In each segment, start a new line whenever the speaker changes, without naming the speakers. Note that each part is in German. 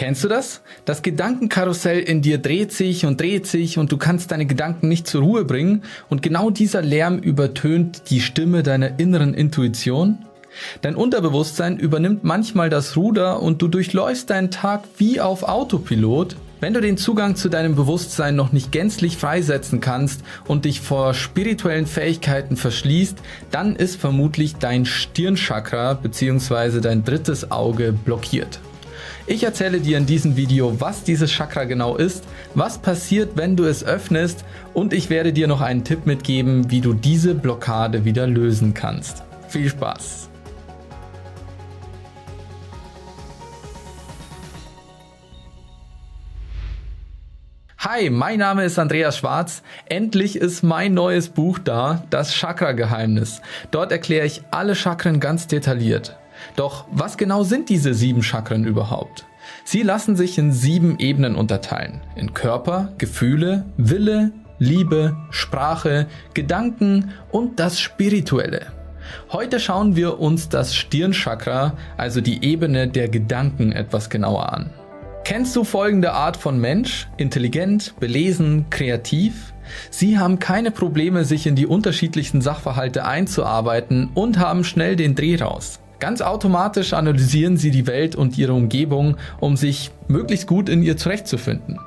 Kennst du das? Das Gedankenkarussell in dir dreht sich und dreht sich und du kannst deine Gedanken nicht zur Ruhe bringen und genau dieser Lärm übertönt die Stimme deiner inneren Intuition? Dein Unterbewusstsein übernimmt manchmal das Ruder und du durchläufst deinen Tag wie auf Autopilot. Wenn du den Zugang zu deinem Bewusstsein noch nicht gänzlich freisetzen kannst und dich vor spirituellen Fähigkeiten verschließt, dann ist vermutlich dein Stirnchakra bzw. dein drittes Auge blockiert. Ich erzähle dir in diesem Video, was dieses Chakra genau ist, was passiert, wenn du es öffnest und ich werde dir noch einen Tipp mitgeben, wie du diese Blockade wieder lösen kannst. Viel Spaß! Hi, mein Name ist Andreas Schwarz. Endlich ist mein neues Buch da, das Chakra-Geheimnis. Dort erkläre ich alle Chakren ganz detailliert. Doch was genau sind diese sieben Chakren überhaupt? Sie lassen sich in sieben Ebenen unterteilen. In Körper, Gefühle, Wille, Liebe, Sprache, Gedanken und das Spirituelle. Heute schauen wir uns das Stirnchakra, also die Ebene der Gedanken, etwas genauer an. Kennst du folgende Art von Mensch? Intelligent, belesen, kreativ? Sie haben keine Probleme, sich in die unterschiedlichsten Sachverhalte einzuarbeiten und haben schnell den Dreh raus. Ganz automatisch analysieren sie die Welt und ihre Umgebung, um sich möglichst gut in ihr zurechtzufinden.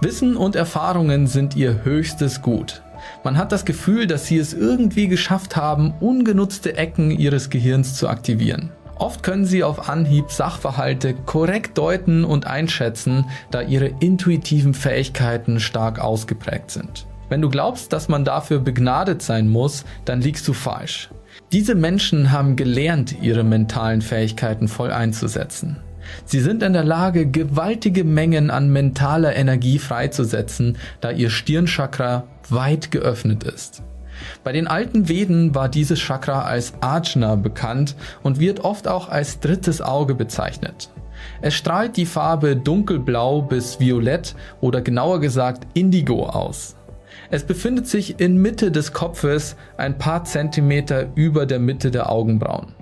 Wissen und Erfahrungen sind ihr höchstes Gut. Man hat das Gefühl, dass sie es irgendwie geschafft haben, ungenutzte Ecken ihres Gehirns zu aktivieren. Oft können sie auf Anhieb Sachverhalte korrekt deuten und einschätzen, da ihre intuitiven Fähigkeiten stark ausgeprägt sind. Wenn du glaubst, dass man dafür begnadet sein muss, dann liegst du falsch. Diese Menschen haben gelernt, ihre mentalen Fähigkeiten voll einzusetzen. Sie sind in der Lage, gewaltige Mengen an mentaler Energie freizusetzen, da ihr Stirnchakra weit geöffnet ist. Bei den alten Veden war dieses Chakra als Ajna bekannt und wird oft auch als drittes Auge bezeichnet. Es strahlt die Farbe dunkelblau bis violett oder genauer gesagt indigo aus. Es befindet sich in Mitte des Kopfes ein paar Zentimeter über der Mitte der Augenbrauen.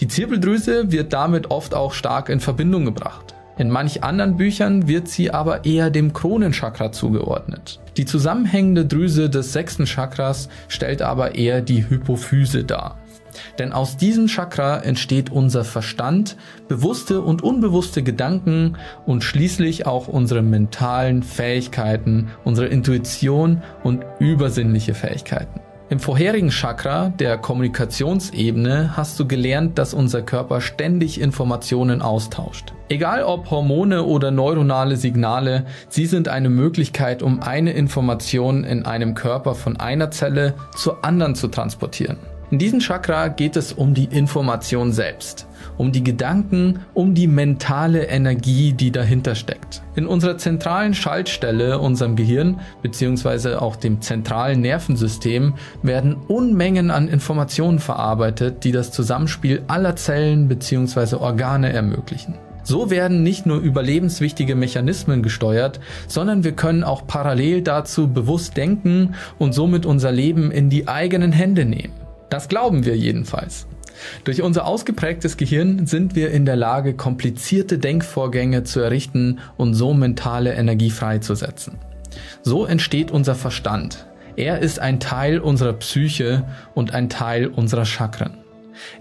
Die Zirbeldrüse wird damit oft auch stark in Verbindung gebracht. In manch anderen Büchern wird sie aber eher dem Kronenchakra zugeordnet. Die zusammenhängende Drüse des sechsten Chakras stellt aber eher die Hypophyse dar. Denn aus diesem Chakra entsteht unser Verstand, bewusste und unbewusste Gedanken und schließlich auch unsere mentalen Fähigkeiten, unsere Intuition und übersinnliche Fähigkeiten. Im vorherigen Chakra, der Kommunikationsebene, hast du gelernt, dass unser Körper ständig Informationen austauscht. Egal ob Hormone oder neuronale Signale, sie sind eine Möglichkeit, um eine Information in einem Körper von einer Zelle zur anderen zu transportieren. In diesem Chakra geht es um die Information selbst, um die Gedanken, um die mentale Energie, die dahinter steckt. In unserer zentralen Schaltstelle, unserem Gehirn bzw. auch dem zentralen Nervensystem werden Unmengen an Informationen verarbeitet, die das Zusammenspiel aller Zellen bzw. Organe ermöglichen. So werden nicht nur überlebenswichtige Mechanismen gesteuert, sondern wir können auch parallel dazu bewusst denken und somit unser Leben in die eigenen Hände nehmen. Das glauben wir jedenfalls. Durch unser ausgeprägtes Gehirn sind wir in der Lage, komplizierte Denkvorgänge zu errichten und so mentale Energie freizusetzen. So entsteht unser Verstand. Er ist ein Teil unserer Psyche und ein Teil unserer Chakren.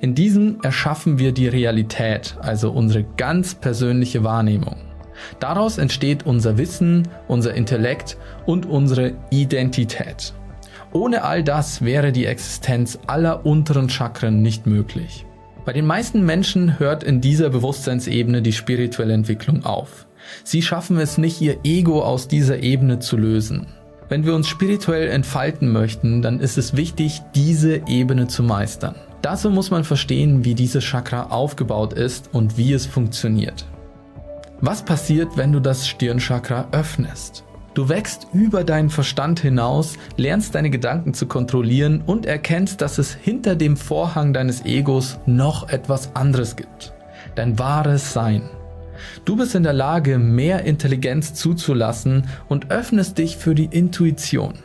In diesem erschaffen wir die Realität, also unsere ganz persönliche Wahrnehmung. Daraus entsteht unser Wissen, unser Intellekt und unsere Identität. Ohne all das wäre die Existenz aller unteren Chakren nicht möglich. Bei den meisten Menschen hört in dieser Bewusstseinsebene die spirituelle Entwicklung auf. Sie schaffen es nicht, ihr Ego aus dieser Ebene zu lösen. Wenn wir uns spirituell entfalten möchten, dann ist es wichtig, diese Ebene zu meistern. Dazu muss man verstehen, wie dieses Chakra aufgebaut ist und wie es funktioniert. Was passiert, wenn du das Stirnchakra öffnest? Du wächst über deinen Verstand hinaus, lernst deine Gedanken zu kontrollieren und erkennst, dass es hinter dem Vorhang deines Egos noch etwas anderes gibt. Dein wahres Sein. Du bist in der Lage, mehr Intelligenz zuzulassen und öffnest dich für die Intuition.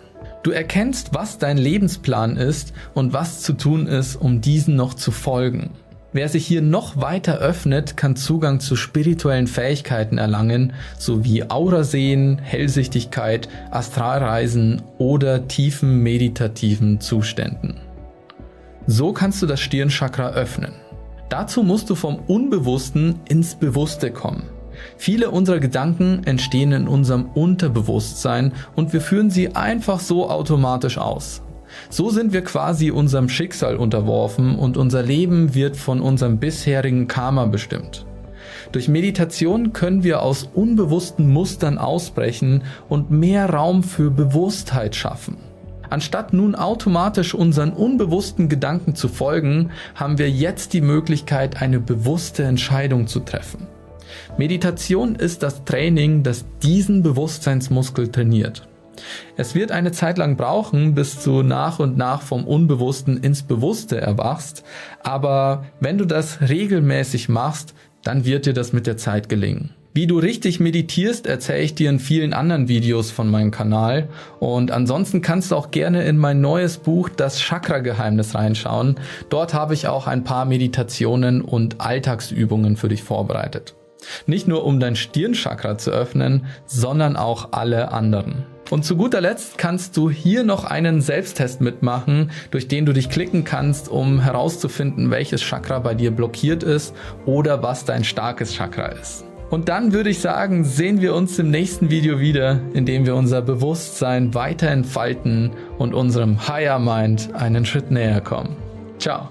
Du erkennst, was dein Lebensplan ist und was zu tun ist, um diesen noch zu folgen. Wer sich hier noch weiter öffnet, kann Zugang zu spirituellen Fähigkeiten erlangen, sowie Aura sehen, Hellsichtigkeit, Astralreisen oder tiefen meditativen Zuständen. So kannst du das Stirnchakra öffnen. Dazu musst du vom Unbewussten ins Bewusste kommen. Viele unserer Gedanken entstehen in unserem Unterbewusstsein und wir führen sie einfach so automatisch aus. So sind wir quasi unserem Schicksal unterworfen und unser Leben wird von unserem bisherigen Karma bestimmt. Durch Meditation können wir aus unbewussten Mustern ausbrechen und mehr Raum für Bewusstheit schaffen. Anstatt nun automatisch unseren unbewussten Gedanken zu folgen, haben wir jetzt die Möglichkeit, eine bewusste Entscheidung zu treffen. Meditation ist das Training, das diesen Bewusstseinsmuskel trainiert. Es wird eine Zeit lang brauchen, bis du nach und nach vom Unbewussten ins Bewusste erwachst, aber wenn du das regelmäßig machst, dann wird dir das mit der Zeit gelingen. Wie du richtig meditierst, erzähle ich dir in vielen anderen Videos von meinem Kanal. Und ansonsten kannst du auch gerne in mein neues Buch Das Chakra-Geheimnis reinschauen. Dort habe ich auch ein paar Meditationen und Alltagsübungen für dich vorbereitet. Nicht nur um dein Stirnchakra zu öffnen, sondern auch alle anderen. Und zu guter Letzt kannst du hier noch einen Selbsttest mitmachen, durch den du dich klicken kannst, um herauszufinden, welches Chakra bei dir blockiert ist oder was dein starkes Chakra ist. Und dann würde ich sagen, sehen wir uns im nächsten Video wieder, in dem wir unser Bewusstsein weiter entfalten und unserem Higher Mind einen Schritt näher kommen. Ciao.